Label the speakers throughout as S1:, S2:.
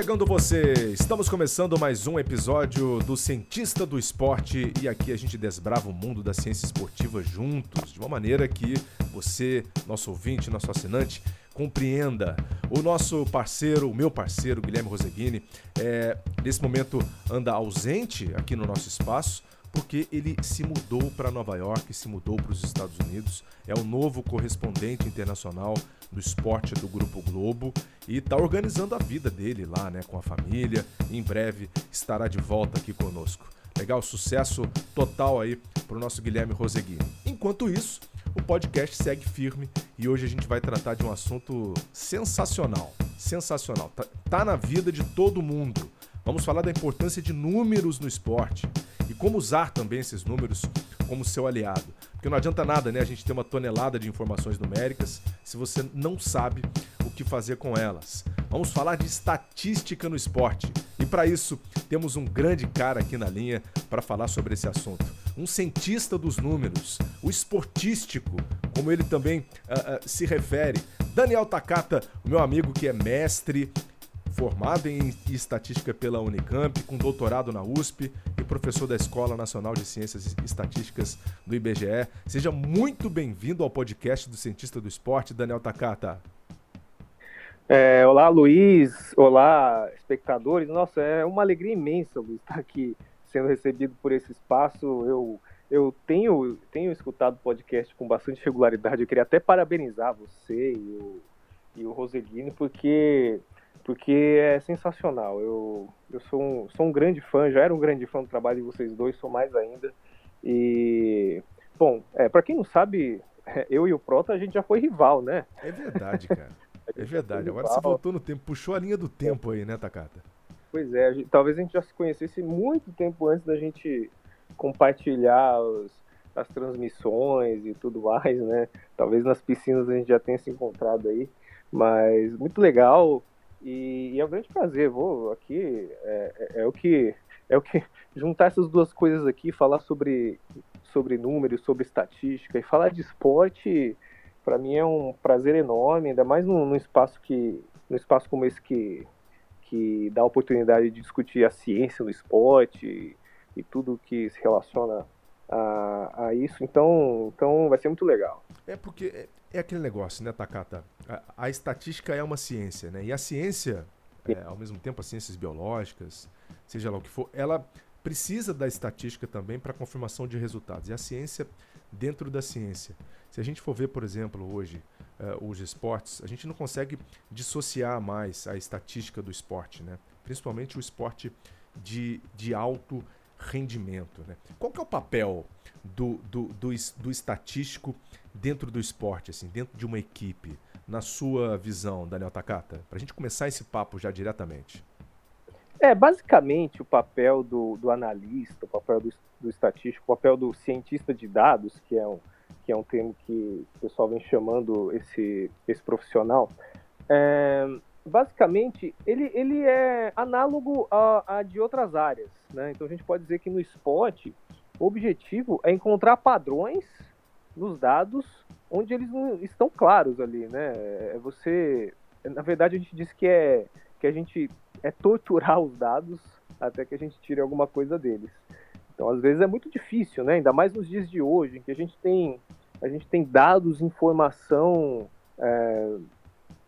S1: chegando você! Estamos começando mais um episódio do Cientista do Esporte e aqui a gente desbrava o mundo da ciência esportiva juntos, de uma maneira que você, nosso ouvinte, nosso assinante, compreenda. O nosso parceiro, o meu parceiro, Guilherme Roseguini, é, nesse momento anda ausente aqui no nosso espaço porque ele se mudou para Nova York, se mudou para os Estados Unidos, é o novo correspondente internacional do esporte do Grupo Globo e está organizando a vida dele lá, né, com a família. Em breve estará de volta aqui conosco. Legal, sucesso total aí para o nosso Guilherme Roseguini. Enquanto isso, o podcast segue firme e hoje a gente vai tratar de um assunto sensacional, sensacional. Tá, tá na vida de todo mundo. Vamos falar da importância de números no esporte e como usar também esses números como seu aliado. Porque não adianta nada, né, a gente ter uma tonelada de informações numéricas se você não sabe o que fazer com elas. Vamos falar de estatística no esporte. E para isso, temos um grande cara aqui na linha para falar sobre esse assunto. Um cientista dos números, o esportístico, como ele também uh, uh, se refere. Daniel Takata, meu amigo que é mestre, formado em estatística pela Unicamp, com doutorado na USP e professor da Escola Nacional de Ciências Estatísticas do IBGE. Seja muito bem-vindo ao podcast do Cientista do Esporte, Daniel Takata.
S2: É, olá, Luiz. Olá, espectadores. Nossa, é uma alegria imensa, Luiz, estar aqui sendo recebido por esse espaço. Eu, eu tenho, tenho escutado o podcast com bastante regularidade. Eu queria até parabenizar você e o, e o Roseguini, porque porque é sensacional. Eu, eu sou, um, sou um grande fã, já era um grande fã do trabalho de vocês dois, sou mais ainda. E, bom, é, para quem não sabe, eu e o Prota a gente já foi rival, né?
S1: É verdade, cara. É verdade. Agora você voltou no tempo, puxou a linha do tempo aí, né, Takata?
S2: Pois é, a gente, talvez a gente já se conhecesse muito tempo antes da gente compartilhar os, as transmissões e tudo mais, né? Talvez nas piscinas a gente já tenha se encontrado aí. Mas muito legal. E, e, é um grande prazer, vou aqui, é, é, é, o que é o que juntar essas duas coisas aqui, falar sobre sobre números, sobre estatística e falar de esporte, para mim é um prazer enorme, ainda mais num, num, espaço que num espaço como esse que que dá a oportunidade de discutir a ciência no esporte e, e tudo que se relaciona a, a, isso, então, então vai ser muito legal.
S1: É porque é, aquele negócio, né, Takata? A, a, estatística é uma ciência, né? E a ciência, é, ao mesmo tempo, as ciências biológicas, seja lá o que for, ela precisa da estatística também para confirmação de resultados. E a ciência dentro da ciência. Se a gente for ver, por exemplo, hoje uh, os esportes, a gente não consegue dissociar mais a estatística do esporte, né? Principalmente o esporte de, de alto rendimento. Né? Qual que é o papel do, do, do, do estatístico dentro do esporte, assim, dentro de uma equipe, na sua visão, Daniel Takata? Para a gente começar esse papo já diretamente.
S2: É, basicamente o papel do, do analista, o papel do, do estatístico, o papel do cientista de dados, que é um, que é um termo que o pessoal vem chamando esse, esse profissional, é, basicamente, ele, ele é análogo a, a, de outras áreas. Né? Então a gente pode dizer que no esporte, o objetivo é encontrar padrões nos dados onde eles não estão claros ali. Né? É você. Na verdade, a gente diz que é que a gente é torturar os dados até que a gente tire alguma coisa deles. Então, às vezes é muito difícil, né? Ainda mais nos dias de hoje, em que a gente tem a gente tem dados, informação é,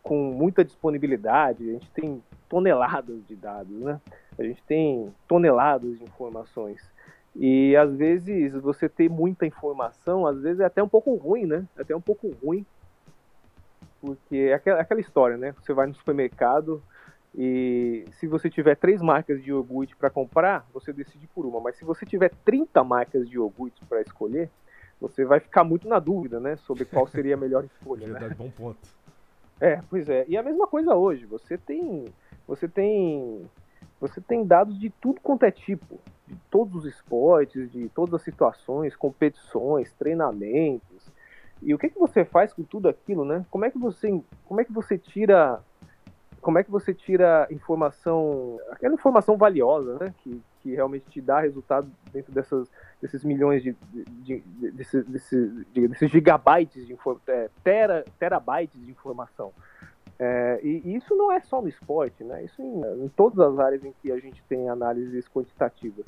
S2: com muita disponibilidade, a gente tem toneladas de dados, né? A gente tem toneladas de informações. E às vezes você ter muita informação, às vezes é até um pouco ruim, né? É até um pouco ruim. Porque é aquela, aquela história, né? Você vai no supermercado e se você tiver três marcas de iogurte para comprar, você decide por uma. Mas se você tiver 30 marcas de iogurte para escolher, você vai ficar muito na dúvida, né? Sobre qual seria a melhor escolha.
S1: Verdade,
S2: né?
S1: bom ponto.
S2: É, pois é. E a mesma coisa hoje. Você tem, você tem, você tem dados de tudo quanto é tipo, de todos os esportes, de todas as situações, competições, treinamentos. E o que que você faz com tudo aquilo, né? Como é que você, como é que você tira como é que você tira informação, aquela informação valiosa, né, que, que realmente te dá resultado dentro dessas, desses milhões de, de, de, desses, desses, desses gigabytes de é, tera, terabytes de informação. É, e, isso não é só no esporte, né? Isso em, em, todas as áreas em que a gente tem análises quantitativas.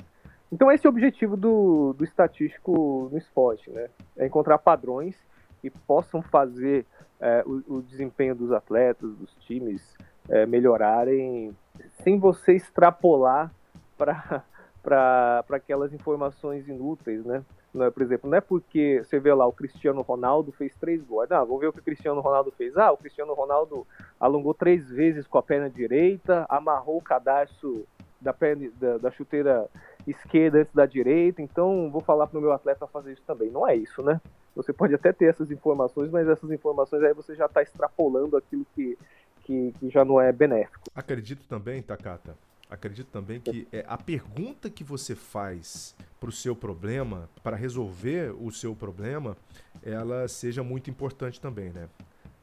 S2: Então esse é o objetivo do, do estatístico no esporte, né? É encontrar padrões que possam fazer é, o, o, desempenho dos atletas, dos times é, melhorarem sem você extrapolar para aquelas informações inúteis, né? Não é, por exemplo, não é porque você vê lá o Cristiano Ronaldo fez três gols. Ah, vamos ver o que o Cristiano Ronaldo fez. Ah, o Cristiano Ronaldo alongou três vezes com a perna direita, amarrou o cadarço da, perna, da, da chuteira esquerda antes da direita, então vou falar para o meu atleta fazer isso também. Não é isso, né? Você pode até ter essas informações, mas essas informações aí você já está extrapolando aquilo que, que, que, já não é benéfico.
S1: Acredito também, Takata, acredito também que é a pergunta que você faz para o seu problema, para resolver o seu problema, ela seja muito importante também, né?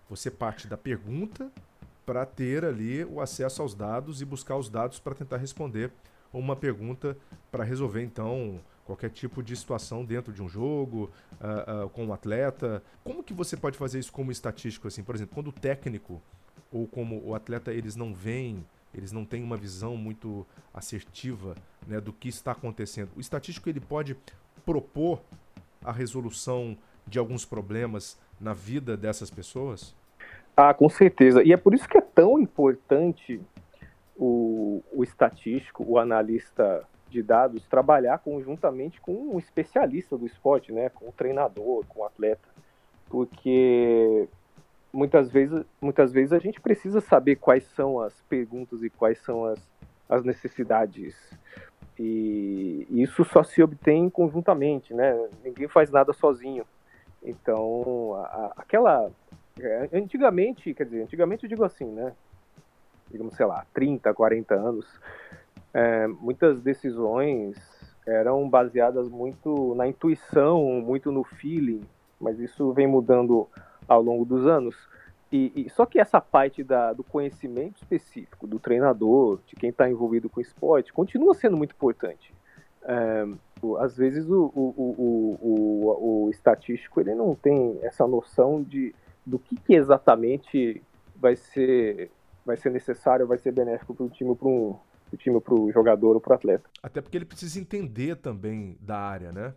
S1: Você parte da pergunta para ter ali o acesso aos dados e buscar os dados para tentar responder uma pergunta para resolver então qualquer tipo de situação dentro de um jogo uh, uh, com um atleta. Como que você pode fazer isso como estatístico assim, por exemplo, quando o técnico ou como o atleta eles não veem, eles não têm uma visão muito assertiva né, do que está acontecendo. O estatístico ele pode propor a resolução de alguns problemas na vida dessas pessoas?
S2: Ah, com certeza. E é por isso que é tão importante o, o estatístico, o analista de dados, trabalhar conjuntamente com um especialista do esporte, né? com o treinador, com o atleta. Porque muitas vezes, muitas vezes a gente precisa saber quais são as perguntas e quais são as, as necessidades. E isso só se obtém conjuntamente, né? Ninguém faz nada sozinho. Então, a, aquela é, antigamente, quer dizer, antigamente eu digo assim, né? Digamos, sei lá, 30, 40 anos, é, muitas decisões eram baseadas muito na intuição, muito no feeling, mas isso vem mudando ao longo dos anos. E, e só que essa parte da, do conhecimento específico do treinador, de quem está envolvido com o esporte, continua sendo muito importante. É, às vezes o, o, o, o, estatístico ele não tem essa noção de do que, que exatamente vai ser vai ser necessário, vai ser benéfico para o time, para um pro time, para o jogador ou para o atleta.
S1: Até porque ele precisa entender também da área, né?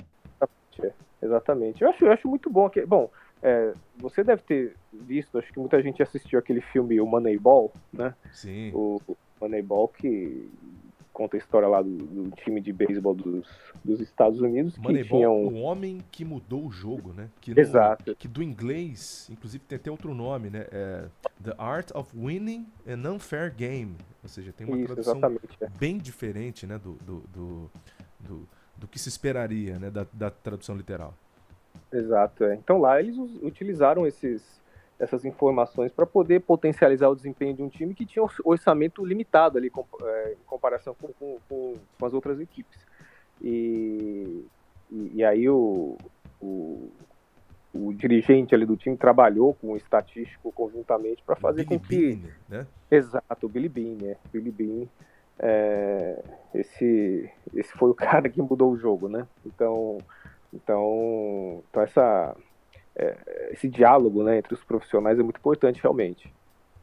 S2: É, exatamente. Eu acho, eu acho muito bom. Que, bom, é, você deve ter visto, acho que muita gente assistiu aquele filme O Moneyball, né?
S1: Sim.
S2: O, Moneyball que conta a história lá do, do time de beisebol dos, dos Estados Unidos.
S1: Moneyball, que tinha um... o homem que mudou o jogo, né? Que no,
S2: Exato.
S1: Que do inglês, inclusive tem até outro nome, né? É The Art of Winning an Unfair Game. Ou seja, tem uma Isso, tradução é. bem diferente, né? Do, do, do, do, do que se esperaria, né? Da, da tradução literal.
S2: Exato, é. Então lá eles utilizaram esses essas informações para poder potencializar o desempenho de um time que tinha orçamento limitado ali com, é, em comparação com, com, com, as outras equipes. E, e, e aí o, o, o, dirigente ali do time trabalhou com o estatístico conjuntamente para fazer
S1: Billy
S2: com que...
S1: Bean, né?
S2: Exato, o Billy Bean, né? Billy Bean, é, esse, esse foi o cara que mudou o jogo, né? Então, então, então essa é, esse diálogo né, entre os profissionais é muito importante realmente.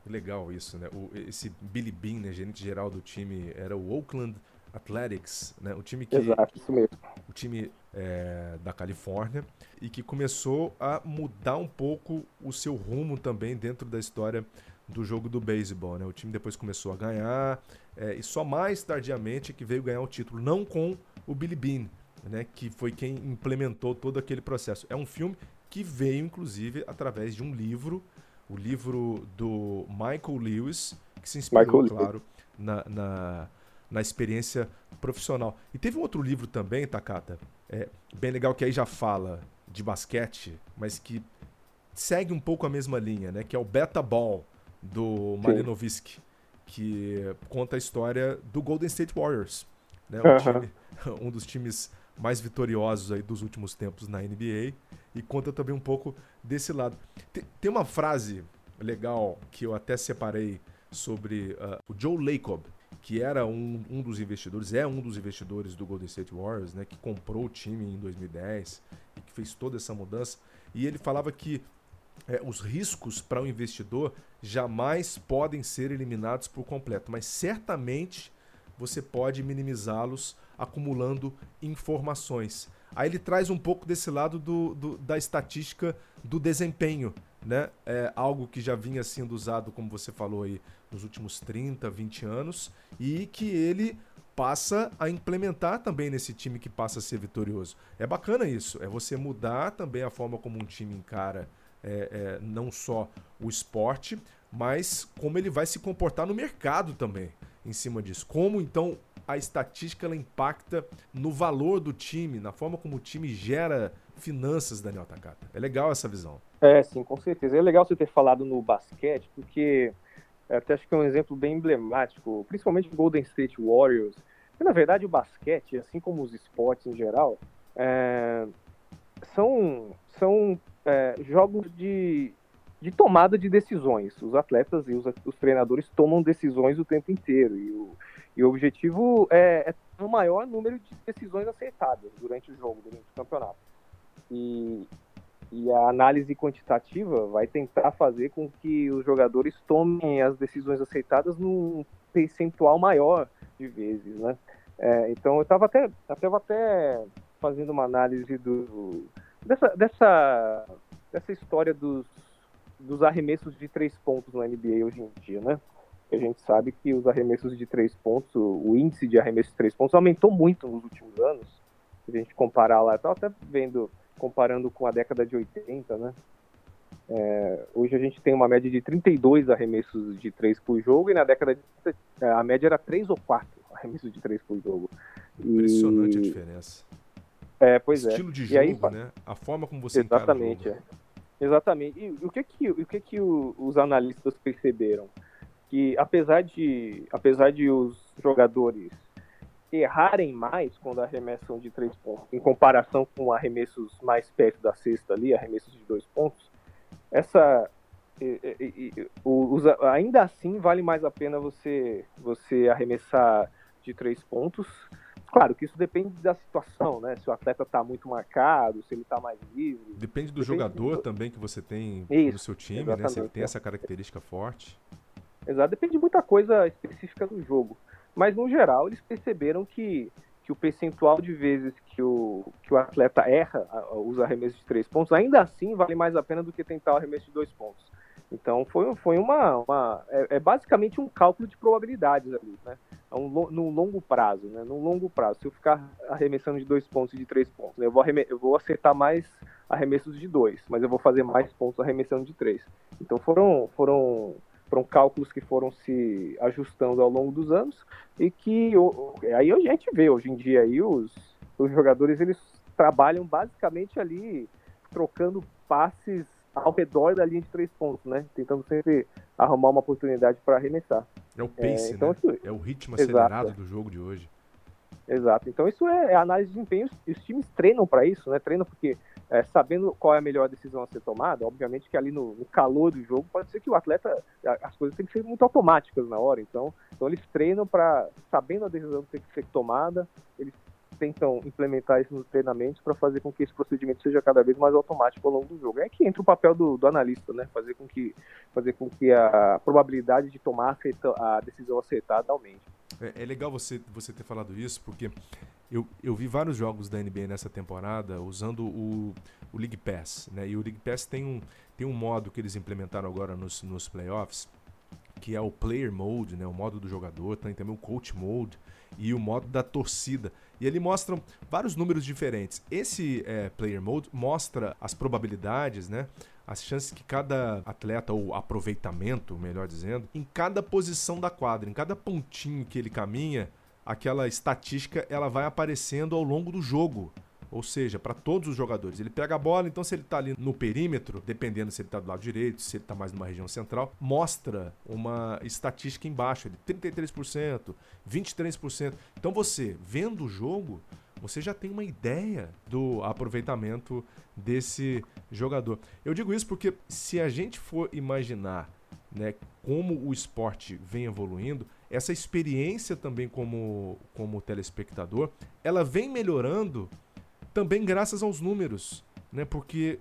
S1: Legal isso, né? O, esse Billy Bean, né, gerente geral do time, era o Oakland Athletics, né? O time que
S2: Exato, isso mesmo.
S1: O time é, da Califórnia e que começou a mudar um pouco o seu rumo também dentro da história do jogo do beisebol, né? O time depois começou a ganhar é, e só mais tardiamente que veio ganhar o título, não com o Billy Bean, né? Que foi quem implementou todo aquele processo. É um filme que veio inclusive através de um livro, o livro do Michael Lewis, que se inspirou, Michael claro, na, na, na, experiência profissional. E teve um outro livro também, Takata, é, bem legal, que aí já fala de basquete, mas que segue um pouco a mesma linha, né? Que é o Beta Ball, do Malinovski, que conta a história do Golden State Warriors, né? Um, time, um dos times mais vitoriosos aí dos últimos tempos na NBA e conta também um pouco desse lado. Tem, tem uma frase legal que eu até separei sobre uh, o Joe Lacob, que era um, um dos investidores, é um dos investidores do Golden State Warriors, né, que comprou o time em 2010 e que fez toda essa mudança. E ele falava que é, os riscos para o investidor jamais podem ser eliminados por completo, mas certamente você pode minimizá-los acumulando informações. Aí ele traz um pouco desse lado do, do, da estatística do desempenho, né? É algo que já vinha sendo usado, como você falou aí, nos últimos 30, 20 anos, e que ele passa a implementar também nesse time que passa a ser vitorioso. É bacana isso, é você mudar também a forma como um time encara é, é, não só o esporte, mas como ele vai se comportar no mercado também em cima disso. Como então a estatística ela impacta no valor do time, na forma como o time gera finanças, Daniel Takata. É legal essa visão.
S2: É, sim, com certeza. É legal você ter falado no basquete, porque é, até acho que é um exemplo bem emblemático, principalmente o Golden State Warriors. Que, na verdade, o basquete, assim como os esportes em geral, é, são, são é, jogos de, de tomada de decisões. Os atletas e os, os treinadores tomam decisões o tempo inteiro. E o, e o objetivo é, é o maior número de decisões acertadas durante o jogo, durante o campeonato. E, e a análise quantitativa vai tentar fazer com que os jogadores tomem as decisões aceitadas num percentual maior de vezes, né? É, então eu estava até, estava até fazendo uma análise do, dessa, dessa, dessa história dos, dos arremessos de três pontos no NBA hoje em dia, né? A gente sabe que os arremessos de três pontos, o índice de arremessos de três pontos aumentou muito nos últimos anos. Se a gente comparar lá, estava até vendo, comparando com a década de 80, né? É, hoje a gente tem uma média de 32 arremessos de três por jogo e na década de 80 é, a média era três ou quatro arremessos de três por jogo.
S1: Impressionante e... a diferença.
S2: É, pois
S1: Estilo é. de jogo, aí, né? A forma como você
S2: Exatamente,
S1: encara o
S2: jogo. É. Exatamente. E o que que, o que, que os analistas perceberam? Que apesar de, apesar de os jogadores errarem mais quando arremessam de três pontos, em comparação com arremessos mais perto da cesta ali, arremessos de dois pontos, essa e, e, e, os, ainda assim vale mais a pena você você arremessar de três pontos Claro que isso depende da situação, né? Se o atleta está muito marcado, se ele está mais livre.
S1: Depende do depende jogador do... também que você tem isso, no seu time, né? Se ele tem essa característica forte.
S2: Exato, depende de muita coisa específica do jogo. Mas no geral eles perceberam que, que o percentual de vezes que o, que o atleta erra os arremessos de três pontos, ainda assim vale mais a pena do que tentar o arremesso de dois pontos. Então foi, foi uma. uma é, é, basicamente um cálculo de probabilidades ali, né? É um, no longo prazo, né? No longo prazo. Se eu ficar arremessando de dois pontos e de três pontos, né? eu, vou eu vou acertar mais arremessos de dois, mas eu vou fazer mais pontos arremessando de três. Então foram, foram, foram cálculos que foram se ajustando ao longo dos anos e que aí a gente vê hoje em dia aí os, os jogadores eles trabalham basicamente ali trocando passes ao redor da linha de três pontos, né? Tentando sempre arrumar uma oportunidade para arremessar.
S1: É o pace, é, então, né? Isso... É o ritmo acelerado Exato. do jogo de hoje.
S2: Exato. Então isso é, é análise de desempenho. Os times treinam para isso, né? Treinam porque é, sabendo qual é a melhor decisão a ser tomada, obviamente que ali no, no, calor do jogo pode ser que o atleta as coisas têm que ser muito automáticas na hora. Então, então eles treinam para sabendo a decisão que tem que ser tomada, eles tentam implementar isso nos treinamentos para fazer com que esse procedimento seja cada vez mais automático ao longo do jogo. É que entra o papel do, do analista, né? Fazer com que, fazer com que a probabilidade de tomar a decisão acertada aumente.
S1: É, é, legal você, você ter falado isso, porque eu, eu vi vários jogos da NBA nessa temporada usando o, o League Pass, né? E o League Pass tem um, tem um modo que eles implementaram agora nos, nos playoffs, que é o Player Mode, né? O modo do jogador, tem também o Coach Mode e o modo da torcida. E ele mostra vários números diferentes. Esse é, Player Mode mostra as probabilidades, né? As chances que cada atleta, ou aproveitamento, melhor dizendo, em cada posição da quadra, em cada pontinho que ele caminha, aquela estatística ela vai aparecendo ao longo do jogo ou seja, para todos os jogadores. Ele pega a bola, então se ele está ali no perímetro, dependendo se ele está do lado direito, se ele está mais numa região central, mostra uma estatística embaixo, de 33%, 23%. Então você, vendo o jogo, você já tem uma ideia do aproveitamento desse jogador. Eu digo isso porque se a gente for imaginar né, como o esporte vem evoluindo, essa experiência também como, como telespectador, ela vem melhorando também graças aos números, né? Porque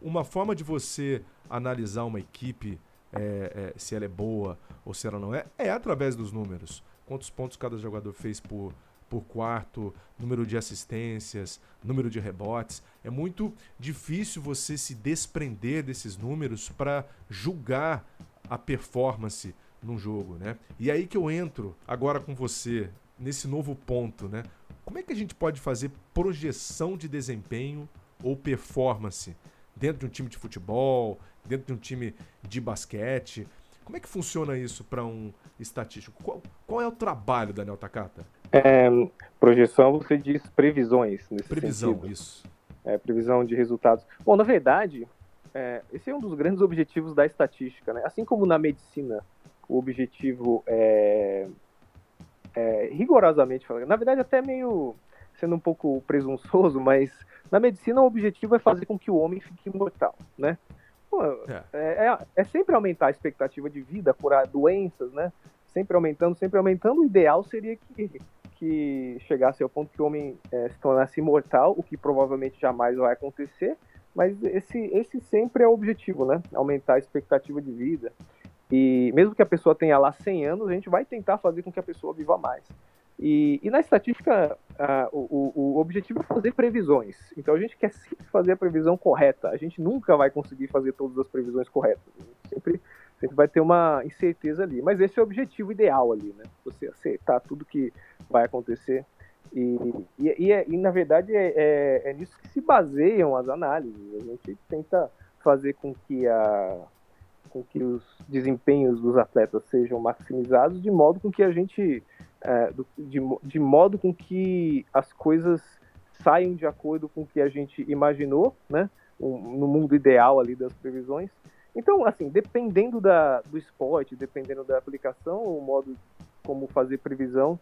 S1: uma forma de você analisar uma equipe, é, é, se ela é boa ou se ela não é, é através dos números. Quantos pontos cada jogador fez por, por quarto, número de assistências, número de rebotes. É muito difícil você se desprender desses números para julgar a performance num jogo, né? E aí que eu entro agora com você nesse novo ponto, né? Como é que a gente pode fazer projeção de desempenho ou performance dentro de um time de futebol, dentro de um time de basquete? Como é que funciona isso para um estatístico? Qual, qual, é o trabalho, Daniel Takata?
S2: É, projeção, você diz previsões. Nesse
S1: previsão,
S2: sentido.
S1: isso.
S2: É, previsão de resultados. Bom, na verdade, é, esse é um dos grandes objetivos da estatística. Né? Assim como na medicina, o objetivo é, é rigorosamente falando, na verdade, até meio sendo um pouco presunçoso, mas na medicina o objetivo é fazer com que o homem fique imortal, né? Pô, é. é. É, é, sempre aumentar a expectativa de vida, curar doenças, né? Sempre aumentando, sempre aumentando. O ideal seria que, que chegasse ao ponto que o homem é, se tornasse imortal, o que provavelmente jamais vai acontecer. Mas esse, esse sempre é o objetivo, né? Aumentar a expectativa de vida. E mesmo que a pessoa tenha lá 100 anos, a gente vai tentar fazer com que a pessoa viva mais. E, e na estatística, o, o, objetivo é fazer previsões. Então a gente quer sempre fazer a previsão correta. A gente nunca vai conseguir fazer todas as previsões corretas. Sempre, sempre vai ter uma incerteza ali. Mas esse é o objetivo ideal ali, né? Você acertar tudo que vai acontecer. E, e, e, é, e na verdade é, é, é nisso que se baseiam as análises. A gente tenta fazer com que a com que os desempenhos dos atletas sejam maximizados de modo com que a gente é, de, de modo com que as coisas saiam de acordo com o que a gente imaginou, né? Um, no mundo ideal ali das previsões. Então, assim, dependendo da, do esporte, dependendo da aplicação, o modo como fazer previsão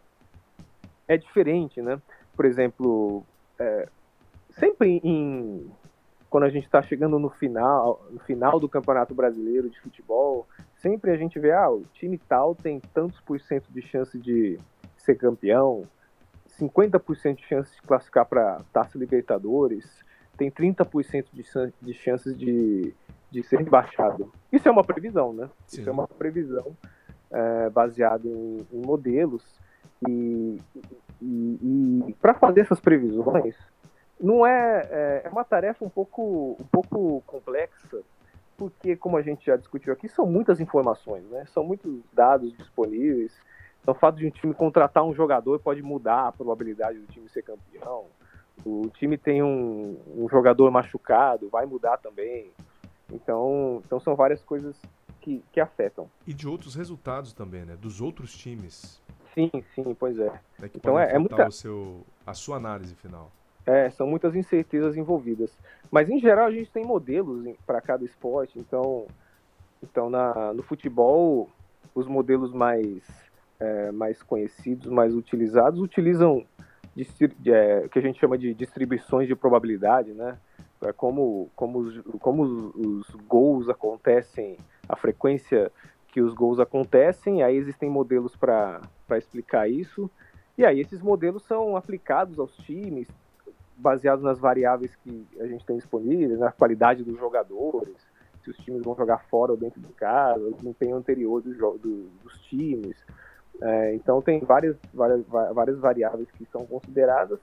S2: é diferente, né? Por exemplo, é, sempre em quando a gente está chegando no final, no final do Campeonato Brasileiro de futebol, sempre a gente vê, ah, o time tal tem tantos por cento de chance de ser campeão, 50% de chance de classificar para Taça Libertadores, tem 30% de, de chances de, de ser rebaixado. Isso é uma previsão, né? Sim. Isso é uma previsão é, baseada em, em, modelos. E, e, e para fazer essas previsões, não é, é, é uma tarefa um pouco, um pouco complexa, porque, como a gente já discutiu aqui, são muitas informações, né? São muitos dados disponíveis. Então, o fato de um time contratar um jogador pode mudar a probabilidade do time ser campeão. O time tem um, um jogador machucado, vai mudar também. Então, então são várias coisas que, que afetam.
S1: E de outros resultados também, né? Dos outros times.
S2: Sim, sim, pois é.
S1: é então é, é muita... o seu, a sua análise final.
S2: É, são muitas incertezas envolvidas. Mas em geral a gente tem modelos para cada esporte. Então, então na, no futebol, os modelos mais, é, mais conhecidos, mais utilizados, utilizam é, que a gente chama de distribuições de probabilidade, né? É como, como, os, como os, os gols acontecem, a frequência que os gols acontecem, aí existem modelos para explicar isso. E aí esses modelos são aplicados aos times, baseado nas variáveis que a gente tem disponíveis, na qualidade dos jogadores, se os times vão jogar fora ou dentro de casa, o desempenho anterior do, do, dos times. É, então tem várias, várias, várias variáveis que são consideradas.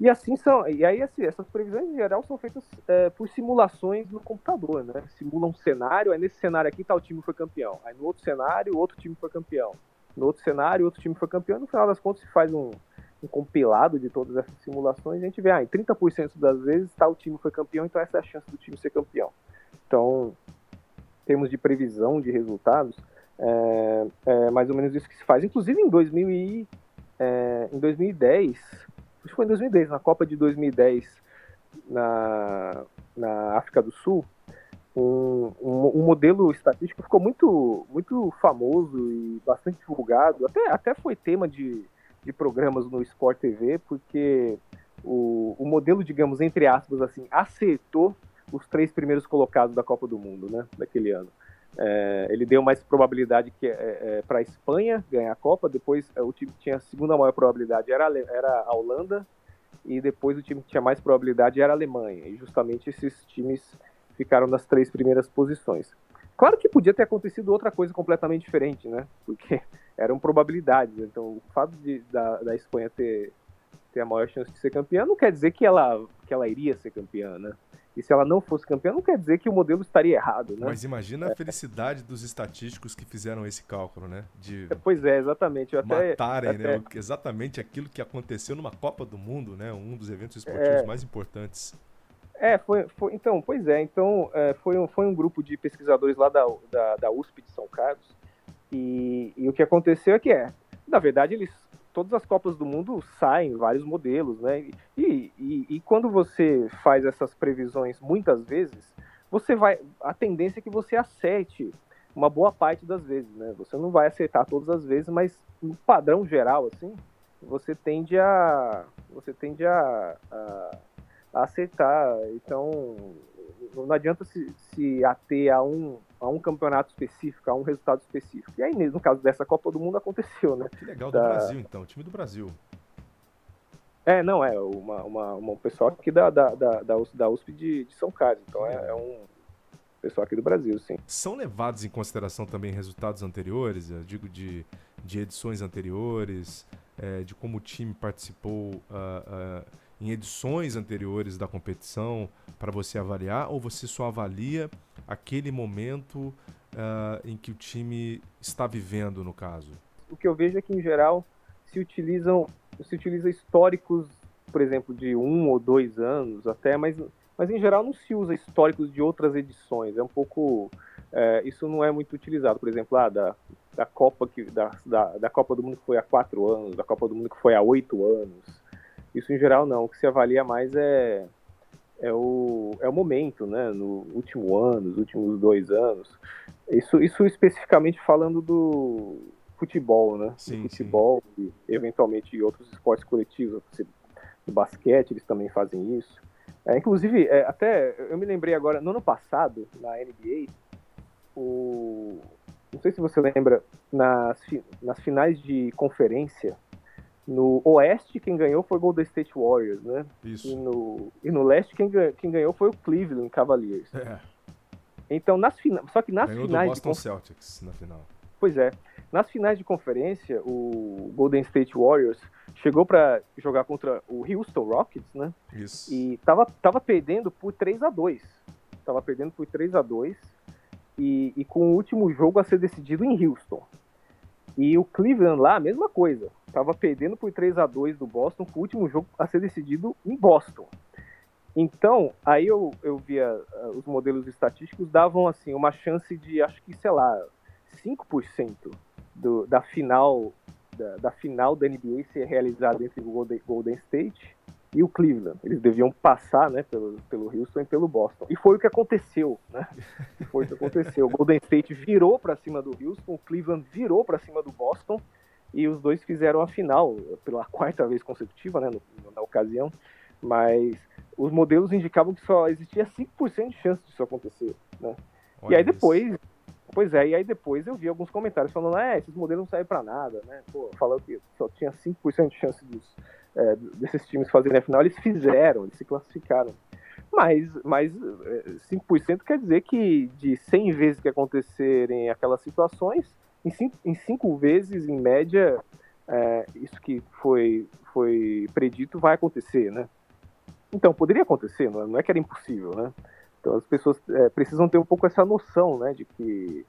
S2: E assim são. E aí assim, essas previsões em geral são feitas é, por simulações no computador, né? Simula um cenário, aí nesse cenário aqui tal time foi campeão. Aí no outro cenário, outro time foi campeão. No outro cenário, outro time foi campeão. No final das contas, se faz um, um compilado de todas essas simulações, a gente vê, ah, em 30% das vezes tal time foi campeão, então essa é a chance do time ser campeão. Então, em termos de previsão de resultados, é, é mais ou menos isso que se faz. Inclusive em, 2000 e, é, em 2010, acho que foi em 2010, na Copa de 2010, na, na África do Sul, um, um, um, modelo estatístico ficou muito, muito famoso e bastante divulgado, até, até foi tema de, de programas no Sport TV, porque o, o modelo, digamos, entre aspas, assim, acertou os três primeiros colocados da Copa do Mundo, né, daquele ano. É, ele deu mais probabilidade é, é, para a Espanha ganhar a Copa, depois é, o time que tinha a segunda maior probabilidade era, era a Holanda, e depois o time que tinha mais probabilidade era a Alemanha. E justamente esses times ficaram nas três primeiras posições. Claro que podia ter acontecido outra coisa completamente diferente, né? Porque eram probabilidades. Então, o fato de, da, da Espanha ter, ter a maior chance de ser campeã não quer dizer que ela, que ela iria ser campeã, né? E se ela não fosse campeã, não quer dizer que o modelo estaria errado, né?
S1: Mas imagina a felicidade dos estatísticos que fizeram esse cálculo, né?
S2: De pois é, exatamente. Eu
S1: matarem, até, né? Exatamente aquilo que aconteceu numa Copa do Mundo, né? Um dos eventos esportivos é... mais importantes.
S2: É, foi, foi, então, pois é, então é, foi, um, foi um grupo de pesquisadores lá da, da, da USP de São Carlos e, e, o que aconteceu é que é, na verdade eles, todas as Copas do Mundo saem vários modelos, né, e, e, e quando você faz essas previsões muitas vezes, você vai, a tendência é que você acerte uma boa parte das vezes, né, você não vai acertar todas as vezes, mas no padrão geral, assim, você tende a, você tende a, a a aceitar. Então, não adianta se, se ater a um, a um campeonato específico, a um resultado específico. E aí, no caso dessa Copa do Mundo, aconteceu, né?
S1: Que legal, do da... Brasil, então, o time do Brasil.
S2: É, não, é uma, uma, uma um pessoal aqui da, da, da, da USP de, de São Carlos, então é, é um pessoal aqui do Brasil, sim.
S1: São levados em consideração também resultados anteriores, eu digo de, de edições anteriores, é, de como o time participou uh, uh, em edições anteriores da competição para você avaliar ou você só avalia aquele momento uh, em que o time está vivendo, no caso?
S2: O que eu vejo é que, em geral, se utilizam se utiliza históricos, por exemplo, de um ou dois anos até, mas, mas em geral não se usa históricos de outras edições. É um pouco. É, isso não é muito utilizado. Por exemplo, ah, da, da Copa que da, da, da Copa do Mundo que foi há quatro anos, da Copa do Mundo que foi há oito anos. Isso em geral não. O que se avalia mais é, é, o, é o momento, né? No último ano, nos últimos dois anos. Isso, isso especificamente falando do futebol, né?
S1: Sim,
S2: do futebol sim. e eventualmente outros esportes coletivos. No basquete eles também fazem isso. É, inclusive, é, até eu me lembrei agora, no ano passado, na NBA, o, não sei se você lembra, nas, nas finais de conferência, no Oeste, quem ganhou foi o Golden State Warriors, né?
S1: Isso.
S2: E no, e no Leste, quem, quem ganhou foi o Cleveland Cavaliers.
S1: É.
S2: Então, nas fina... só que nas
S1: ganhou
S2: finais.
S1: Do Boston de... Celtics na final.
S2: Pois é. Nas finais de conferência, o Golden State Warriors chegou para jogar contra o Houston Rockets, né?
S1: Isso.
S2: E tava, tava perdendo por 3 a 2 Tava perdendo por 3 a 2 e, e com o último jogo a ser decidido em Houston. E o Cleveland lá, a mesma coisa. Tava perdendo por 3 a 2 do Boston, com o último jogo a ser decidido em Boston. Então, aí eu, eu via uh, os modelos estatísticos davam assim uma chance de, acho que, sei lá, 5% do, da final da, da, final da NBA ser realizada entre o Golden, Golden State e o Cleveland. Eles deviam passar, né, pelo, pelo Houston e pelo Boston. E foi o que aconteceu, né? Foi o que aconteceu. O Golden State virou para cima do Houston, o Cleveland virou para cima do Boston e os dois fizeram a final pela quarta vez consecutiva, né, no, na ocasião. Mas os modelos indicavam que só existia 5% de chance disso acontecer, né? Olha e aí depois, isso. pois é, e aí depois eu vi alguns comentários falando, é, esses modelos não servem para nada, né? Pô, falando que só tinha 5% de chance dos é, desses times fazerem a final, eles fizeram, eles se classificaram. Mas, mas 5% é, quer dizer que de 100 vezes que acontecerem aquelas situações, em 5, em cinco vezes, em média, é, isso que foi, foi predito vai acontecer, né? Então, poderia acontecer, não é, não é que era impossível, né? Então, as pessoas é, precisam ter um pouco essa noção, né, de que,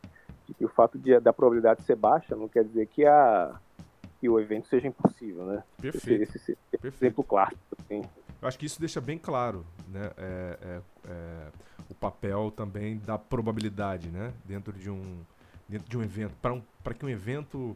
S2: de que o fato de, da probabilidade ser baixa não quer dizer que a, que o evento seja impossível, né?
S1: Perfeito.
S2: Esse, esse, esse Perfeito. exemplo clássico. Assim.
S1: Eu acho que isso deixa bem claro, né? É, é, é, o papel também da probabilidade, né? Dentro de um, dentro de um evento, para um, que um evento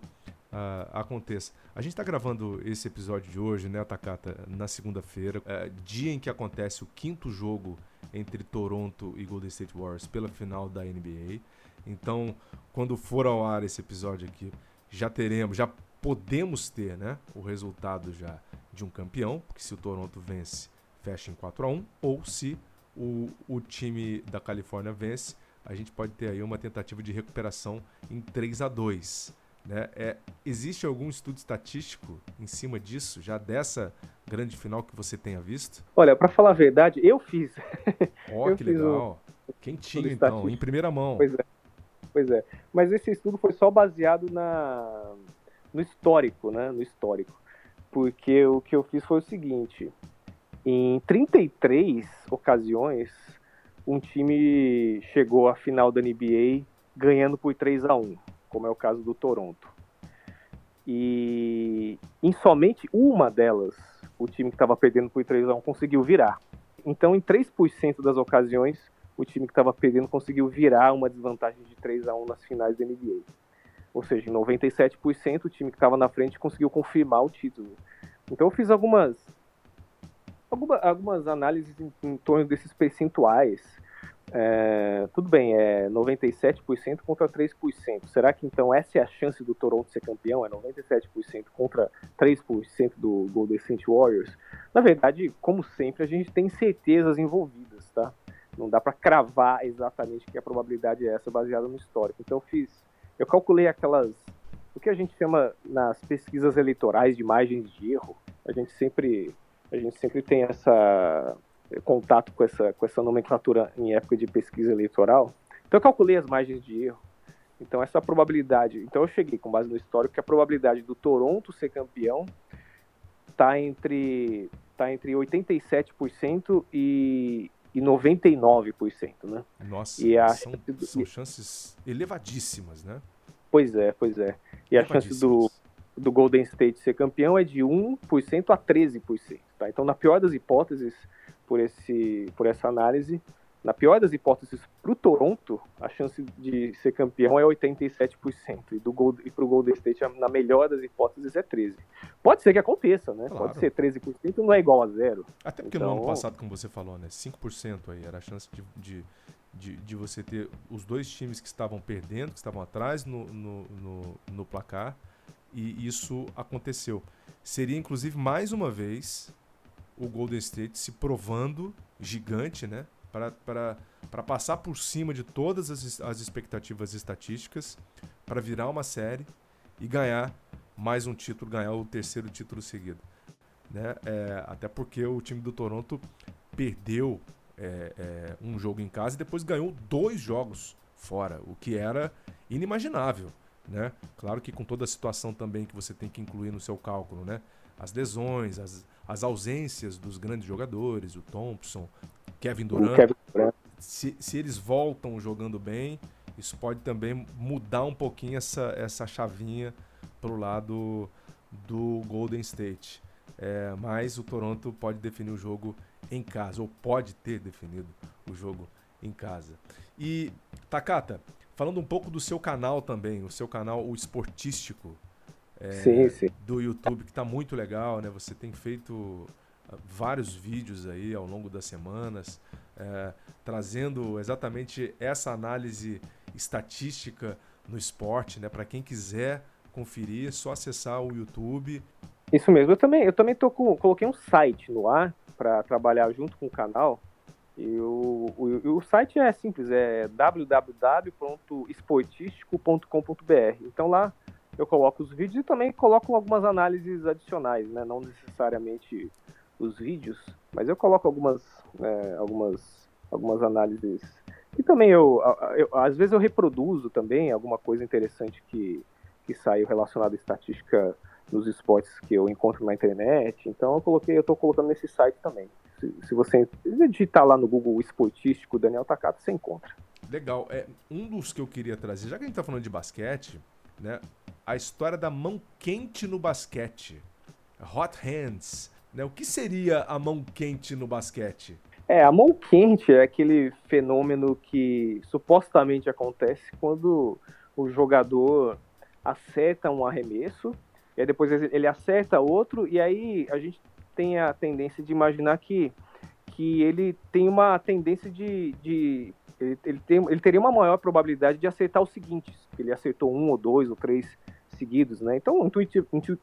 S1: uh, aconteça. A gente está gravando esse episódio de hoje, né, Takata, na segunda-feira, uh, dia em que acontece o quinto jogo entre Toronto e Golden State Warriors pela final da NBA. Então, quando for ao ar esse episódio aqui, já teremos, já podemos ter né, o resultado já de um campeão, porque se o Toronto vence, fecha em 4 a 1 ou se o, o time da Califórnia vence, a gente pode ter aí uma tentativa de recuperação em 3 a 2 né? É, existe algum estudo estatístico em cima disso, já dessa grande final que você tenha visto?
S2: Olha, para falar a verdade, eu fiz.
S1: Ó, oh, que legal.
S2: Um,
S1: Quentinho, então, em primeira mão.
S2: Pois é. Pois é. Mas esse estudo foi só baseado na, no histórico, né? No histórico. Porque o que eu fiz foi o seguinte: em 33 ocasiões, um time chegou à final da NBA ganhando por 3 a 1 como é o caso do Toronto. E em somente uma delas, o time que estava perdendo por 3 a 1 conseguiu virar. Então, em 3% das ocasiões, o time que estava perdendo conseguiu virar uma desvantagem de 3 a 1 nas finais da NBA. Ou seja, em 97% o time que estava na frente conseguiu confirmar o título. Então eu fiz algumas alguma, algumas análises em, em torno desses percentuais. É, tudo bem, é 97% contra 3%. Será que então essa é a chance do Toronto ser campeão? É 97% contra 3% do Golden State Warriors? Na verdade, como sempre, a gente tem certezas envolvidas, tá? Não dá para cravar exatamente que a probabilidade é essa baseada no histórico. Então eu fiz, eu calculei aquelas, o que a gente chama nas pesquisas eleitorais de margens de erro. A gente sempre, a gente sempre tem essa contato com essa, com essa nomenclatura em época de pesquisa eleitoral. Então eu calculei as margens de erro. Então essa probabilidade, então eu cheguei com base no histórico que a probabilidade do Toronto ser campeão está entre tá entre 87% e e 99%, né?
S1: Nossa, e a são, são chances elevadíssimas, né?
S2: Pois é, pois é. E a chance do, do Golden State ser campeão é de 1% a 13%, tá? Então, na pior das hipóteses, por, esse, por essa análise, na pior das hipóteses, para o Toronto, a chance de ser campeão é 87%. E, do Gold, e para o Golden State, na melhor das hipóteses, é 13%. Pode ser que aconteça, né? Claro. Pode ser 13%, não é igual a zero.
S1: Até porque então... no ano passado, como você falou, né? 5% aí era a chance de, de, de, de, você ter os dois times que estavam perdendo, que estavam atrás no, no, no, no placar. E isso aconteceu. Seria, inclusive, mais uma vez o Golden State se provando gigante, né? para passar por cima de todas as, as expectativas estatísticas, para virar uma série e ganhar mais um título, ganhar o terceiro título seguido. Né? É, até porque o time do Toronto perdeu é, é, um jogo em casa e depois ganhou dois jogos fora, o que era inimaginável. Né? Claro que com toda a situação também que você tem que incluir no seu cálculo, né? as lesões, as, as ausências dos grandes jogadores, o Thompson, Kevin Durant. Kevin Durant. Se, se eles voltam jogando bem, isso pode também mudar um pouquinho essa, essa chavinha para o lado do Golden State. É, mas o Toronto pode definir o jogo em casa, ou pode ter definido o jogo em casa. E, Takata, falando um pouco do seu canal também, o seu canal, o esportístico é, sim, sim. do YouTube, que está muito legal, né? Você tem feito vários vídeos aí ao longo das semanas, é, trazendo exatamente essa análise estatística no esporte, né? Para quem quiser conferir, é só acessar o YouTube.
S2: Isso mesmo. Eu também, eu também tô com, coloquei um site no ar para trabalhar junto com o canal. E o, o, o site é simples, é www.esportístico.com.br. Então lá eu coloco os vídeos e também coloco algumas análises adicionais, né? Não necessariamente os vídeos, mas eu coloco algumas, é, algumas, algumas análises e também eu, eu, às vezes eu reproduzo também alguma coisa interessante que, que saiu relacionada à estatística nos esportes que eu encontro na internet. Então eu coloquei, eu estou colocando nesse site também. Se, se, você digitar lá no Google esportístico Daniel Takato, você encontra.
S1: Legal. É um dos que eu queria trazer, já que a gente está falando de basquete, né? A história da mão quente no basquete. Hot hands. Né? O que seria a mão quente no basquete?
S2: É, a mão quente é aquele fenômeno que supostamente acontece quando o jogador acerta um arremesso, e aí depois ele acerta outro, e aí a gente tem a tendência de imaginar que, que ele tem uma tendência de. de ele, ele, tem, ele teria uma maior probabilidade de acertar os seguintes, ele acertou um ou dois ou três seguidos, né? Então,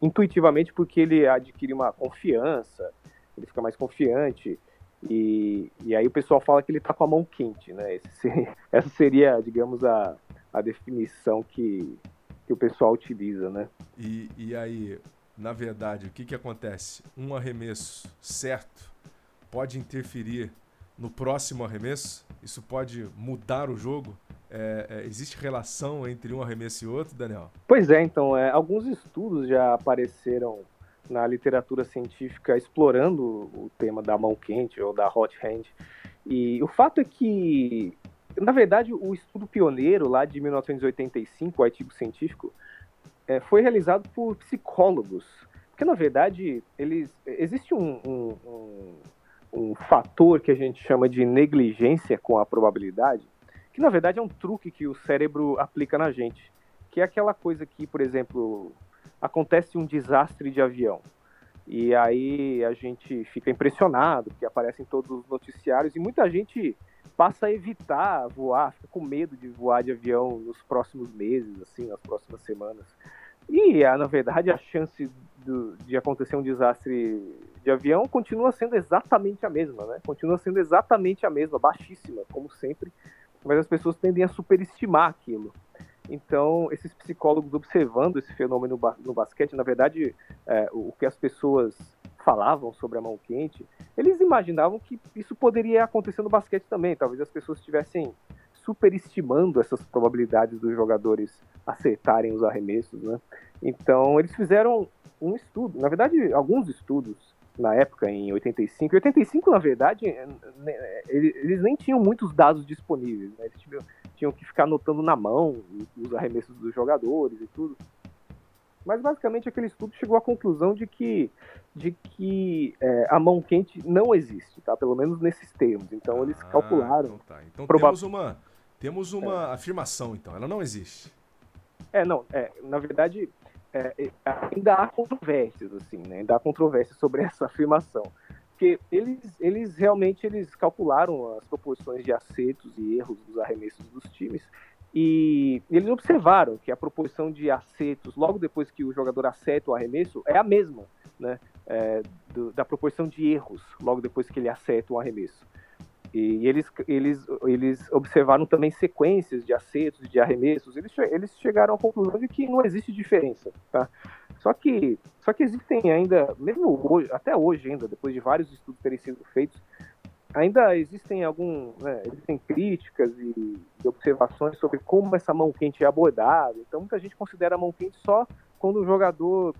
S2: intuitivamente, porque ele adquire uma confiança, ele fica mais confiante, e, e aí o pessoal fala que ele tá com a mão quente, né? Seria, essa seria, digamos, a, a definição que, que o pessoal utiliza, né?
S1: E, e aí, na verdade, o que, que acontece? Um arremesso certo pode interferir no próximo arremesso? Isso pode mudar o jogo? É, é, existe relação entre um arremesso e outro, Daniel?
S2: Pois é, então, é, alguns estudos já apareceram na literatura científica explorando o tema da mão quente ou da hot hand. E o fato é que, na verdade, o estudo pioneiro lá de 1985, o artigo científico, é, foi realizado por psicólogos. Porque, na verdade, eles, existe um, um, um, um fator que a gente chama de negligência com a probabilidade, que, na verdade, é um truque que o cérebro aplica na gente. Que é aquela coisa que, por exemplo, acontece um desastre de avião. E aí a gente fica impressionado, porque aparecem todos os noticiários, e muita gente passa a evitar voar, fica com medo de voar de avião nos próximos meses, assim, nas próximas semanas. E, na verdade, a chance do, de acontecer um desastre de avião continua sendo exatamente a mesma, né? Continua sendo exatamente a mesma, baixíssima, como sempre, mas as pessoas tendem a superestimar aquilo. Então, esses psicólogos observando esse fenômeno no basquete, na verdade, é, o que as pessoas falavam sobre a mão quente, eles imaginavam que isso poderia acontecer no basquete também. Talvez as pessoas estivessem superestimando essas probabilidades dos jogadores acertarem os arremessos, né? Então, eles fizeram um estudo, na verdade, alguns estudos na época, em 85. Em 85, na verdade, eles nem tinham muitos dados disponíveis, né? Eles tinham, tinham que ficar anotando na mão os arremessos dos jogadores e tudo. Mas basicamente aquele estudo chegou à conclusão de que, de que é, a mão quente não existe, tá? Pelo menos nesses termos. Então eles ah, calcularam.
S1: Então, tá. então temos uma, temos uma é. afirmação, então. Ela não existe.
S2: É, não. É, na verdade, é, é ainda há controvérsias, assim, né? Ainda há controvérsias sobre essa afirmação porque eles, eles realmente eles calcularam as proporções de acertos e erros dos arremessos dos times e eles observaram que a proporção de acertos logo depois que o jogador acerta o arremesso é a mesma, né, é, do, da proporção de erros logo depois que ele acerta o arremesso. E eles, eles, eles observaram também sequências de acertos e de arremessos. Eles, eles chegaram à conclusão de que não existe diferença. Tá? Só que, só que existem ainda, mesmo hoje, até hoje ainda, depois de vários estudos terem sido feitos, ainda existem algum, né, existem críticas e, e, observações sobre como essa mão quente é abordada. Então muita gente considera a mão quente só quando o jogador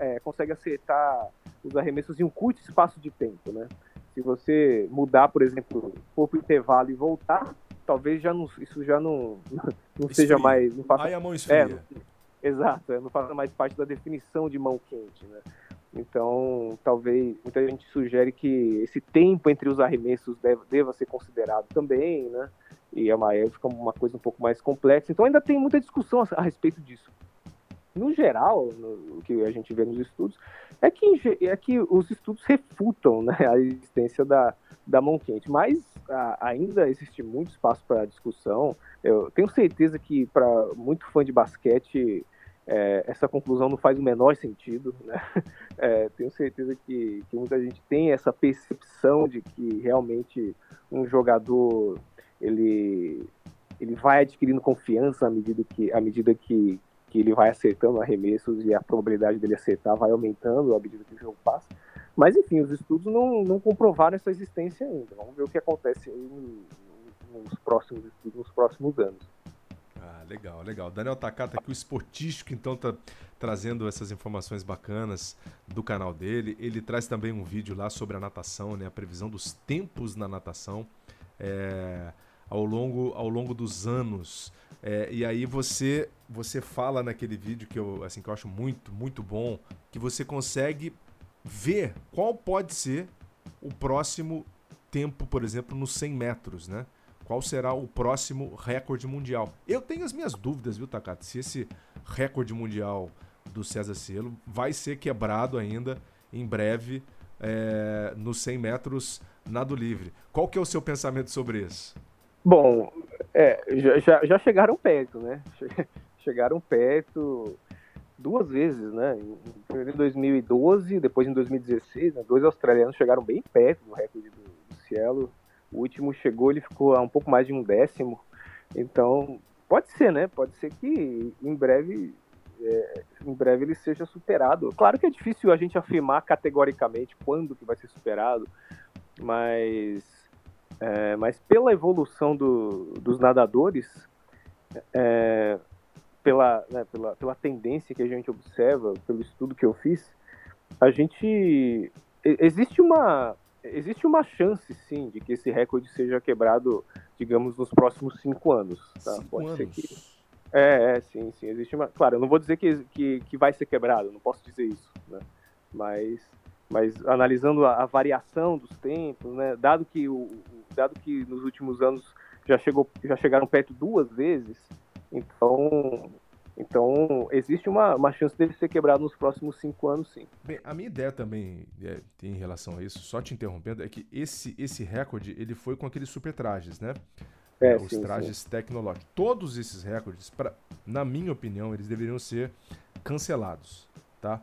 S2: é, consegue acertar os arremessos em um curto espaço de tempo, né? Se você mudar, por exemplo, for para o intervalo e voltar, talvez já não, isso já não, não seja mais. Não
S1: faça, Aí a mão esfria. É,
S2: exato, é, não faça mais parte da definição de mão quente, né? Então, talvez muita gente sugere que esse tempo entre os arremessos deve, deva ser considerado também, né? E é uma, fica uma coisa um pouco mais complexa. Então, ainda tem muita discussão a, a respeito disso no geral, no, o que a gente vê nos estudos, é que, é que os estudos refutam né, a existência da, da mão quente, mas a, ainda existe muito espaço para discussão. Eu tenho certeza que, para muito fã de basquete, é, essa conclusão não faz o menor sentido. Né? É, tenho certeza que, que muita gente tem essa percepção de que realmente um jogador ele, ele vai adquirindo confiança à medida que, à medida que, que ele vai acertando arremessos e a probabilidade dele acertar vai aumentando à medida que o jogo passa. Mas enfim, os estudos não, não comprovaram essa existência ainda. Vamos ver o que acontece nos próximos estudos, nos próximos anos.
S1: Ah, legal, legal. Daniel Takata aqui, o esportístico, então tá trazendo essas informações bacanas do canal dele. Ele traz também um vídeo lá sobre a natação, né? A previsão dos tempos na natação é, ao, longo, ao longo dos anos. É, e aí você você fala naquele vídeo que eu assim que eu acho muito muito bom que você consegue ver qual pode ser o próximo tempo, por exemplo, nos 100 metros, né? Qual será o próximo recorde mundial? Eu tenho as minhas dúvidas, viu, Takata? Se esse recorde mundial do César Cielo vai ser quebrado ainda em breve é, nos 100 metros nado livre. Qual que é o seu pensamento sobre isso?
S2: Bom, é, já, já chegaram perto, né? Chegaram perto duas vezes, né? Em 2012, depois em 2016, né? dois australianos chegaram bem perto do recorde do, do Cielo. O último chegou, ele ficou a um pouco mais de um décimo. Então, pode ser, né? Pode ser que em breve, é, em breve ele seja superado. Claro que é difícil a gente afirmar categoricamente quando que vai ser superado, mas É, mas pela evolução do, dos nadadores, é, pela, né, pela, pela tendência que a gente observa, pelo estudo que eu fiz, a gente existe uma existe uma chance sim de que esse recorde seja quebrado, digamos, nos próximos cinco anos.
S1: Tá? Cinco Pode anos. ser que
S2: é, é, sim, sim. Existe uma. Claro, eu não vou dizer que, que, que vai ser quebrado, não posso dizer isso, né? Mas, mas analisando a, a variação dos tempos, né? Dado que o, dado que nos últimos anos já chegou, já chegaram perto duas vezes, então então, existe uma, uma chance dele ser quebrado nos próximos cinco anos, sim.
S1: Bem, a minha ideia também é, em relação a isso, só te interrompendo, é que esse, esse recorde ele foi com aqueles super trajes, né? É, é, os sim, trajes sim. tecnológicos. Todos esses recordes, pra, na minha opinião, eles deveriam ser cancelados, tá?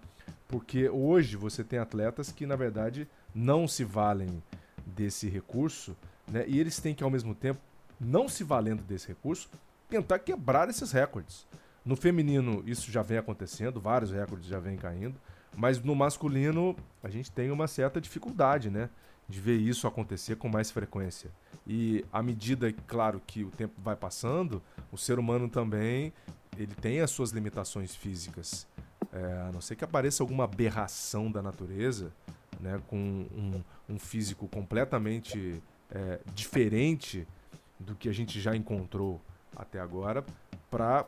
S1: Porque hoje você tem atletas que, na verdade, não se valem desse recurso, né? E eles têm que, ao mesmo tempo, não se valendo desse recurso, tentar quebrar esses recordes. No feminino, isso já vem acontecendo, vários recordes já vêm caindo, mas no masculino, a gente tem uma certa dificuldade, né? De ver isso acontecer com mais frequência. E à medida, claro, que o tempo vai passando, o ser humano também ele tem as suas limitações físicas. É, a não ser que apareça alguma aberração da natureza, né, com um, um físico completamente é, diferente do que a gente já encontrou até agora, para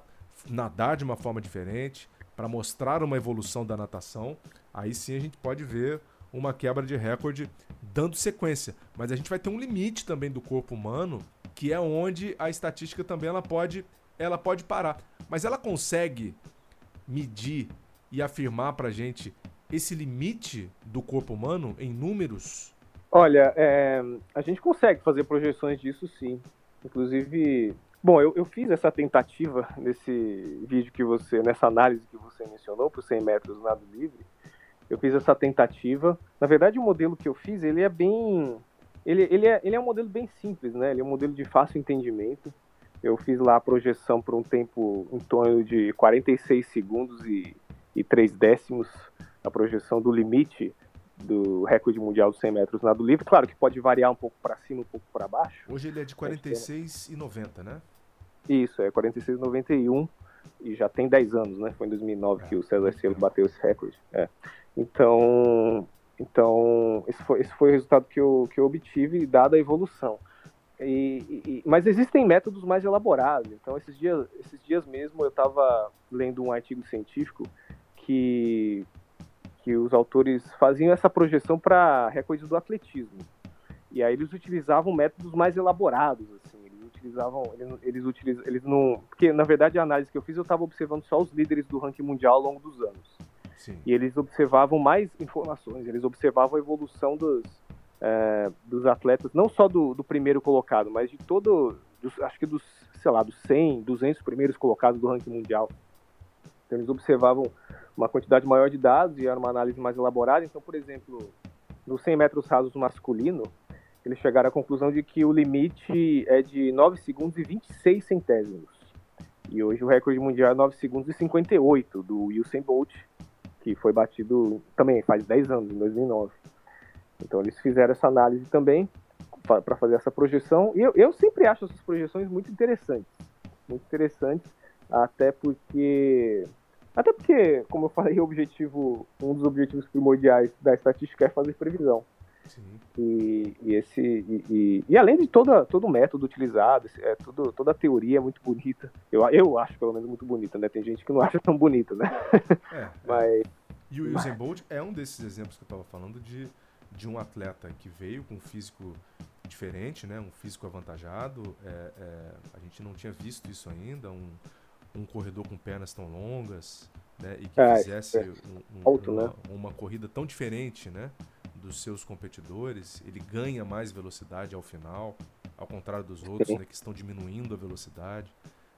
S1: nadar de uma forma diferente, para mostrar uma evolução da natação, aí sim a gente pode ver uma quebra de recorde dando sequência. Mas a gente vai ter um limite também do corpo humano, que é onde a estatística também ela pode, ela pode parar. Mas ela consegue medir e afirmar para gente esse limite do corpo humano em números?
S2: Olha, é, a gente consegue fazer projeções disso sim. Inclusive, bom, eu, eu, fiz essa tentativa nesse vídeo que você, nessa análise que você mencionou, por 100 metros nado livre, eu fiz essa tentativa. Na verdade, o modelo que eu fiz, ele é bem... Ele, ele, é, ele é um modelo bem simples, né? Ele é um modelo de fácil entendimento. Eu fiz lá a projeção por um tempo em torno de 46 segundos e, e 3 décimos, a projeção do limite do recorde mundial dos 100 metros nado livre. Claro que pode variar um pouco para cima, um pouco para baixo.
S1: Hoje ele é de 46,90, né?
S2: Isso, é 46,91 e já tem 10 anos, né? Foi em 2009 é, que o César Cielo bateu esse recorde. É. Então, então esse, foi, esse foi o resultado que eu, que eu obtive, dada a evolução. E, e, mas existem métodos mais elaborados. Então, esses dias, esses dias mesmo eu estava lendo um artigo científico que, que os autores faziam essa projeção para recordes do atletismo. E aí eles utilizavam métodos mais elaborados, assim. Eles utilizavam, eles, eles utilizam, eles não, porque na verdade a análise que eu fiz eu estava observando só os líderes do ranking mundial ao longo dos anos. Sim. E eles observavam mais informações, eles observavam a evolução dos, é, dos atletas, não só do, do, primeiro colocado, mas de todo, dos, acho que dos, sei lá, dos 100, 200 primeiros colocados do ranking mundial. Então eles observavam uma quantidade maior de dados e era uma análise mais elaborada. Então, por exemplo, nos 100 metros rasos masculino, eles chegaram à conclusão de que o limite é de 9 segundos e 26 centésimos. E hoje o recorde mundial é 9 segundos e 58 do Usain Bolt, que foi batido também faz 10 anos, em 2009. Então eles fizeram essa análise também para fazer essa projeção. E eu, eu sempre acho essas projeções muito interessantes. Muito interessantes, até porque. Até porque, como eu falei, o objetivo, um dos objetivos primordiais da estatística é fazer previsão. E, e, esse e, e, e, além de toda, todo o método utilizado, é tudo, toda a teoria é muito bonita. Eu, eu acho pelo menos muito bonita, né? Tem gente que não acha tão bonita, né? É, é. Mas
S1: e o Usain Bolt é um desses exemplos que eu estava falando de, de um atleta que veio com um físico diferente, né? Um físico avantajado. É, é, a gente não tinha visto isso ainda, um, um corredor com pernas tão longas, né? E que é, fizesse é um, um, Alto, uma, né? uma corrida tão diferente, né? dos seus competidores, ele ganha mais velocidade ao final, ao contrário dos outros, né, que estão diminuindo a velocidade.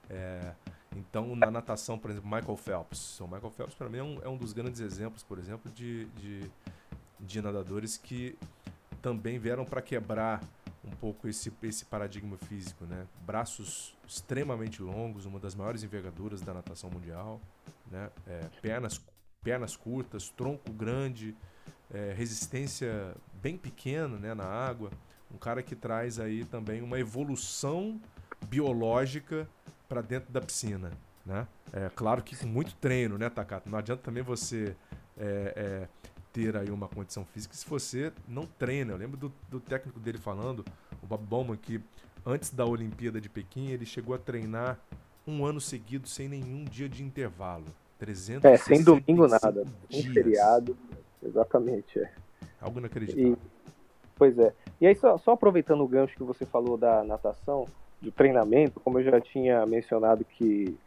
S1: É, então, na natação, por exemplo, Michael Phelps. O Michael Phelps, para mim, é um, é um, dos grandes exemplos, por exemplo, de, de, de nadadores que também vieram para quebrar um pouco esse, esse paradigma físico, né? Braços extremamente longos, uma das maiores envergaduras da natação mundial, né? É, pernas, pernas curtas, tronco grande, é, resistência bem pequena né, na água, um cara que traz aí também uma evolução biológica para dentro da piscina, né? É claro que com muito treino, né, Takata? Não adianta também você é, é, ter aí uma condição física se você não treina. Eu lembro do, do técnico dele falando, o Bob Bowman, que antes da Olimpíada de Pequim ele chegou a treinar um ano seguido sem nenhum dia de intervalo. 300
S2: É, sem domingo nada, sem feriado. Exatamente, é.
S1: Algo inacreditável. E,
S2: pois é. E aí, só, só aproveitando o gancho que você falou da natação, do treinamento, como eu já tinha mencionado que,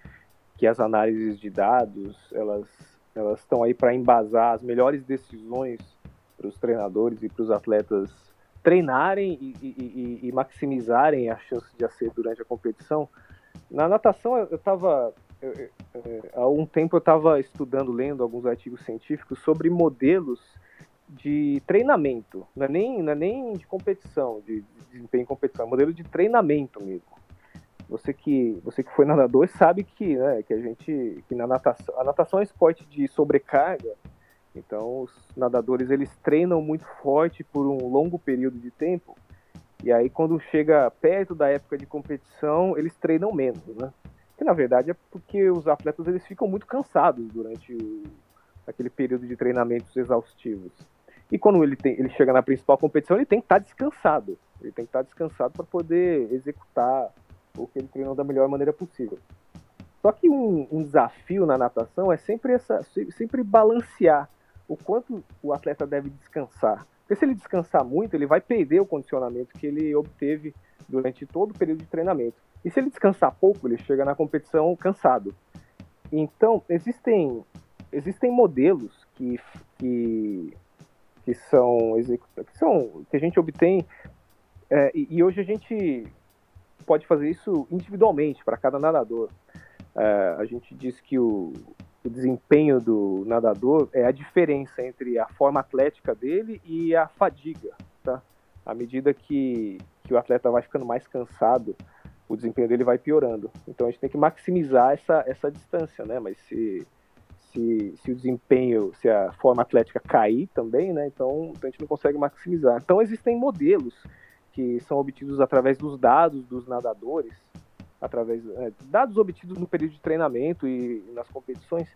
S2: que as análises de dados, elas elas estão aí para embasar as melhores decisões para os treinadores e para os atletas treinarem e, e, e, maximizarem a chance de acerto durante a competição. Na natação, eu estava há um tempo eu estava estudando, lendo alguns artigos científicos sobre modelos de treinamento, não é nem, não é nem de competição, de, de desempenho em competição, é modelo de treinamento mesmo. Você que, você que foi nadador sabe que, né, que a gente, que na natação, a natação é um esporte de sobrecarga, então os nadadores eles treinam muito forte por um longo período de tempo, e aí quando chega perto da época de competição, eles treinam menos, né? Que na verdade é porque os atletas eles ficam muito cansados durante o, aquele período de treinamentos exaustivos. E quando ele, tem, ele chega na principal competição, ele tem que estar descansado. Ele tem que estar descansado para poder executar o que ele treinou da melhor maneira possível. Só que um, um, desafio na natação é sempre, essa, sempre balancear o quanto o atleta deve descansar. Porque se ele descansar muito, ele vai perder o condicionamento que ele obteve durante todo o período de treinamento. E se ele descansar pouco, ele chega na competição cansado. Então, existem, existem modelos que, que, que, são, que, são, que a gente obtém, é, e, e hoje a gente pode fazer isso individualmente para cada nadador. É, a gente diz que o, o, desempenho do nadador é a diferença entre a forma atlética dele e a fadiga. Tá? À medida que, que o atleta vai ficando mais cansado, o desempenho dele vai piorando. Então a gente tem que maximizar essa, essa distância, né? Mas se, se, se o desempenho, se a forma atlética cair também, né? Então a gente não consegue maximizar. Então existem modelos que são obtidos através dos dados dos nadadores, através é, dados obtidos no período de treinamento e nas competições,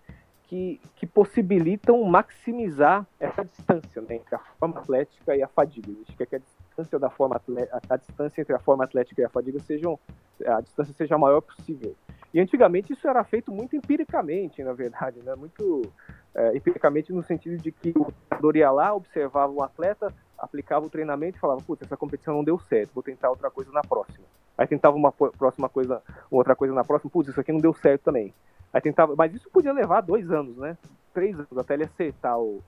S2: que, que possibilitam maximizar essa distância né, entre a forma atlética e a fadiga. A gente quer que a distância da forma atlética, a distância entre a forma atlética e a fadiga sejam a distância seja a maior possível. E antigamente isso era feito muito empiricamente, na verdade, né? Muito é, empiricamente no sentido de que o treinador ia lá, observava o atleta, aplicava o treinamento e falava, putz, essa competição não deu certo, vou tentar outra coisa na próxima. Aí tentava uma próxima coisa, outra coisa na próxima, putz, isso aqui não deu certo também. Aí tentava, mas isso podia levar dois anos, né? Três anos até ele acertar o,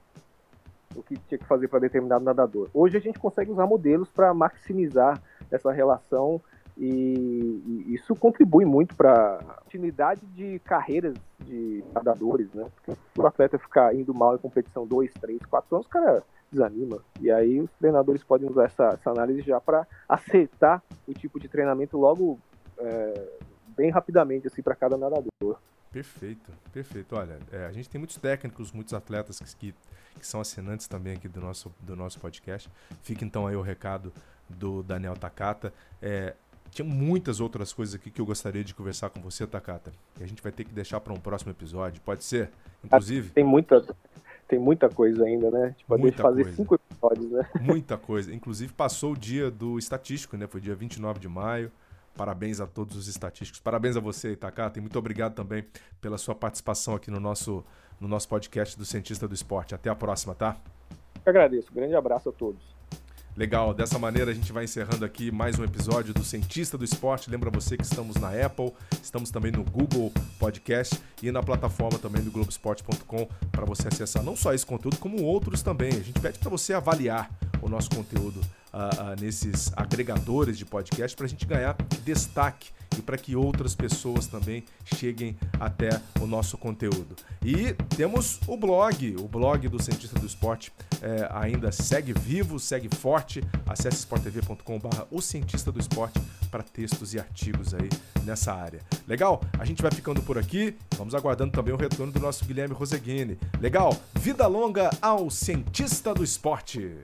S2: o que tinha que fazer para determinado nadador. Hoje a gente consegue usar modelos para maximizar essa relação e, e, isso contribui muito para a continuidade de carreiras de nadadores, né? Porque o atleta ficar indo mal em competição dois, três, quatro anos, o cara desanima. E aí os treinadores podem usar essa, essa análise já para acertar o tipo de treinamento logo é, bem rapidamente assim para cada nadador.
S1: Perfeito, perfeito. Olha, é, a gente tem muitos técnicos, muitos atletas que, que, que, são assinantes também aqui do nosso, do nosso podcast. Fica então aí o recado do Daniel Takata. É, tinha muitas outras coisas aqui que eu gostaria de conversar com você, Takata. E a gente vai ter que deixar para um próximo episódio. Pode ser? Inclusive.
S2: Tem muita, tem muita coisa ainda, né? Tipo, a gente fazer coisa. cinco episódios, né?
S1: Muita coisa. Inclusive, passou o dia do estatístico, né? Foi dia 29 de maio. Parabéns a todos os estatísticos. Parabéns a você, Takata. E muito obrigado também pela sua participação aqui no nosso, no nosso podcast do Cientista do Esporte. Até a próxima, tá?
S2: Eu agradeço. grande abraço a todos.
S1: Legal, dessa maneira a gente vai encerrando aqui mais um episódio do Cientista do Esporte. Lembra você que estamos na Apple, estamos também no Google Podcast e na plataforma também do Globoesporte.com para você acessar não só esse conteúdo, como outros também. A gente pede para você avaliar o nosso conteúdo uh, nesses agregadores de podcast para a gente ganhar destaque e para que outras pessoas também cheguem até o nosso conteúdo. E temos o blog, o blog do Cientista do Esporte é, ainda segue vivo, segue forte. Acesse sporttv.com.br o Cientista do Esporte para textos e artigos aí nessa área. Legal? A gente vai ficando por aqui. Vamos aguardando também o retorno do nosso Guilherme Roseguini. Legal? Vida longa ao Cientista do Esporte.